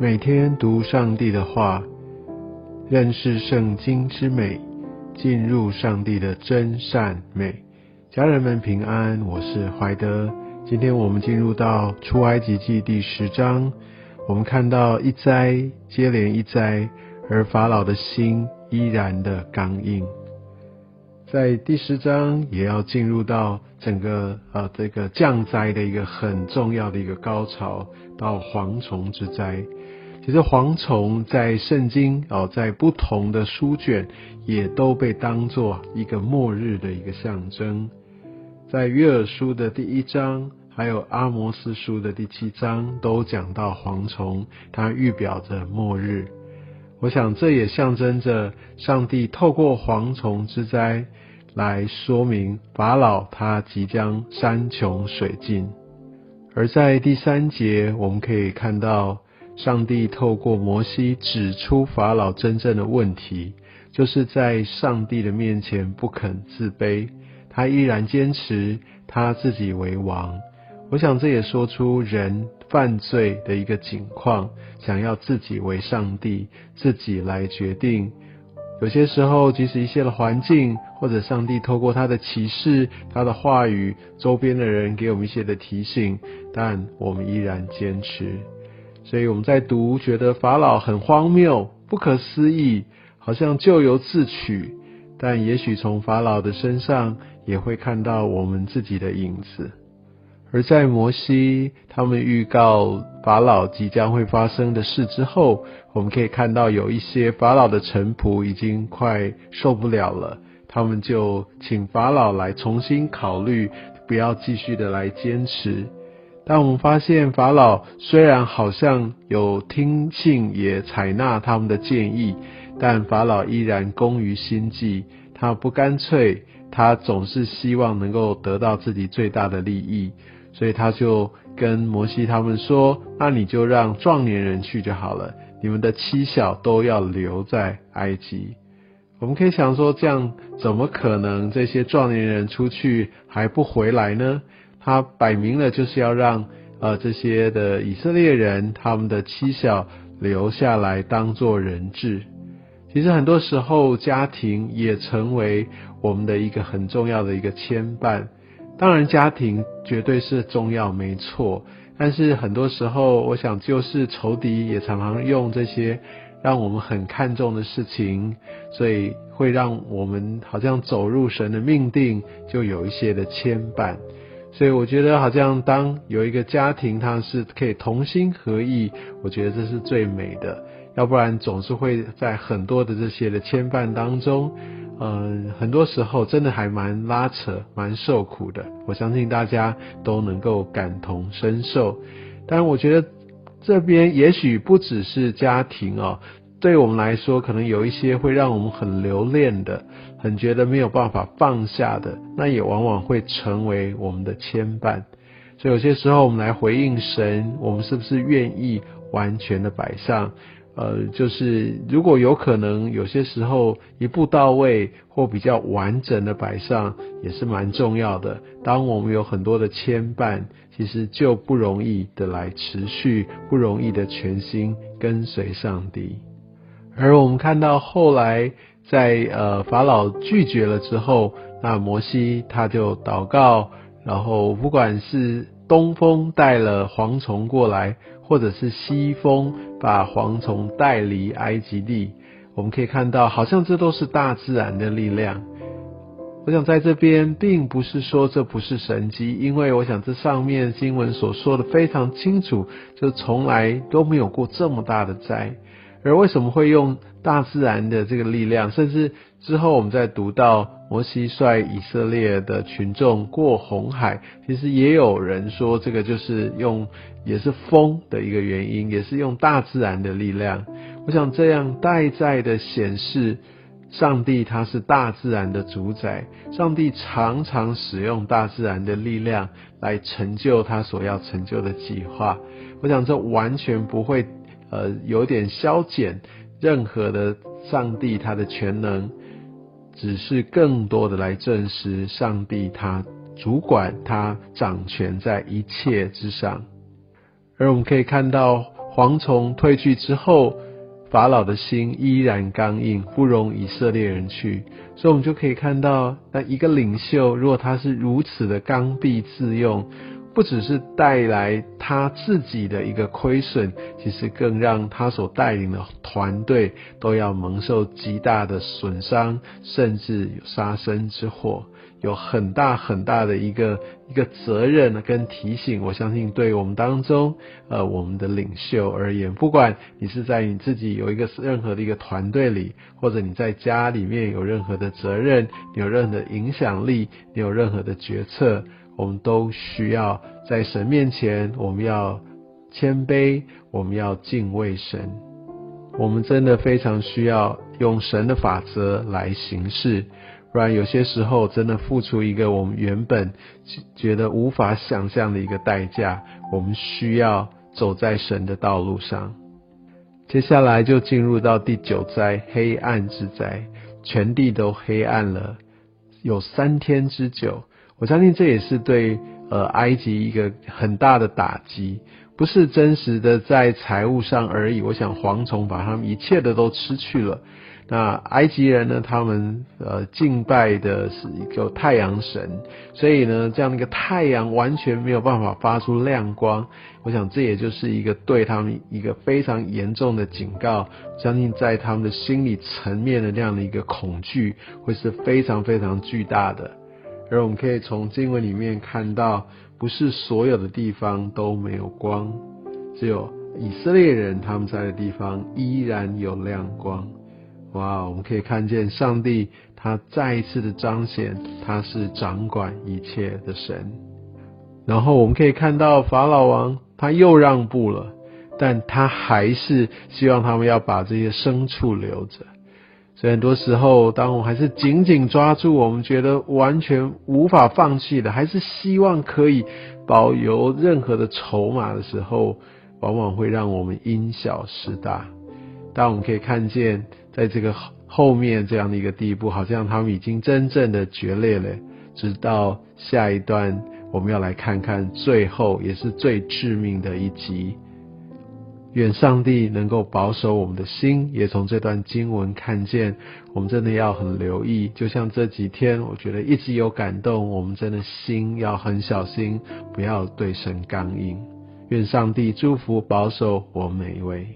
每天读上帝的话，认识圣经之美，进入上帝的真善美。家人们平安，我是怀德。今天我们进入到出埃及记第十章，我们看到一灾接连一灾，而法老的心依然的刚硬。在第十章也要进入到整个呃这个降灾的一个很重要的一个高潮，到蝗虫之灾。其实蝗虫在圣经哦，在不同的书卷也都被当作一个末日的一个象征。在约珥书的第一章，还有阿摩斯书的第七章，都讲到蝗虫，它预表着末日。我想这也象征着上帝透过蝗虫之灾。来说明法老他即将山穷水尽，而在第三节我们可以看到，上帝透过摩西指出法老真正的问题，就是在上帝的面前不肯自卑，他依然坚持他自己为王。我想这也说出人犯罪的一个景况，想要自己为上帝，自己来决定。有些时候，即使一些的环境，或者上帝透过他的启示、他的话语，周边的人给我们一些的提醒，但我们依然坚持。所以我们在读，觉得法老很荒谬、不可思议，好像咎由自取。但也许从法老的身上，也会看到我们自己的影子。而在摩西他们预告法老即将会发生的事之后，我们可以看到有一些法老的臣仆已经快受不了了，他们就请法老来重新考虑，不要继续的来坚持。但我们发现法老虽然好像有听信也采纳他们的建议，但法老依然攻于心计，他不干脆，他总是希望能够得到自己最大的利益。所以他就跟摩西他们说：“那你就让壮年人去就好了，你们的妻小都要留在埃及。”我们可以想说，这样怎么可能这些壮年人出去还不回来呢？他摆明了就是要让呃这些的以色列人他们的妻小留下来当做人质。其实很多时候，家庭也成为我们的一个很重要的一个牵绊。当然，家庭绝对是重要，没错。但是很多时候，我想就是仇敌也常常用这些让我们很看重的事情，所以会让我们好像走入神的命定，就有一些的牵绊。所以我觉得，好像当有一个家庭，它是可以同心合意，我觉得这是最美的。要不然，总是会在很多的这些的牵绊当中。嗯，很多时候真的还蛮拉扯、蛮受苦的。我相信大家都能够感同身受。但我觉得这边也许不只是家庭哦，对我们来说，可能有一些会让我们很留恋的、很觉得没有办法放下的，那也往往会成为我们的牵绊。所以有些时候，我们来回应神，我们是不是愿意完全的摆上？呃，就是如果有可能，有些时候一步到位或比较完整的摆上，也是蛮重要的。当我们有很多的牵绊，其实就不容易的来持续，不容易的全心跟随上帝。而我们看到后来，在呃法老拒绝了之后，那摩西他就祷告，然后不管是东风带了蝗虫过来。或者是西风把蝗虫带离埃及地，我们可以看到，好像这都是大自然的力量。我想在这边，并不是说这不是神迹，因为我想这上面经文所说的非常清楚，就从来都没有过这么大的灾。而为什么会用大自然的这个力量？甚至之后我们在读到摩西率以色列的群众过红海，其实也有人说这个就是用也是风的一个原因，也是用大自然的力量。我想这样代在的显示，上帝他是大自然的主宰，上帝常常使用大自然的力量来成就他所要成就的计划。我想这完全不会。呃，有点消减任何的上帝他的全能，只是更多的来证实上帝他主管他掌权在一切之上。而我们可以看到蝗虫退去之后，法老的心依然刚硬，不容以色列人去。所以，我们就可以看到，那一个领袖，如果他是如此的刚愎自用。不只是带来他自己的一个亏损，其实更让他所带领的团队都要蒙受极大的损伤，甚至有杀身之祸，有很大很大的一个一个责任跟提醒。我相信，对我们当中，呃，我们的领袖而言，不管你是在你自己有一个任何的一个团队里，或者你在家里面有任何的责任，你有任何的影响力，你有任何的决策。我们都需要在神面前，我们要谦卑，我们要敬畏神。我们真的非常需要用神的法则来行事，不然有些时候真的付出一个我们原本觉得无法想象的一个代价。我们需要走在神的道路上。接下来就进入到第九灾——黑暗之灾，全地都黑暗了，有三天之久。我相信这也是对呃埃及一个很大的打击，不是真实的在财务上而已。我想蝗虫把他们一切的都吃去了。那埃及人呢，他们呃敬拜的是一个太阳神，所以呢，这样的一个太阳完全没有办法发出亮光。我想这也就是一个对他们一个非常严重的警告。相信在他们的心理层面的这样的一个恐惧，会是非常非常巨大的。而我们可以从经文里面看到，不是所有的地方都没有光，只有以色列人他们在的地方依然有亮光。哇，我们可以看见上帝他再一次的彰显，他是掌管一切的神。然后我们可以看到法老王他又让步了，但他还是希望他们要把这些牲畜留着。所以很多时候，当我们还是紧紧抓住我们觉得完全无法放弃的，还是希望可以保有任何的筹码的时候，往往会让我们因小失大。当我们可以看见，在这个后面这样的一个地步，好像他们已经真正的决裂了。直到下一段，我们要来看看最后也是最致命的一集。愿上帝能够保守我们的心，也从这段经文看见，我们真的要很留意。就像这几天，我觉得一直有感动，我们真的心要很小心，不要对神刚硬。愿上帝祝福保守我们每一位。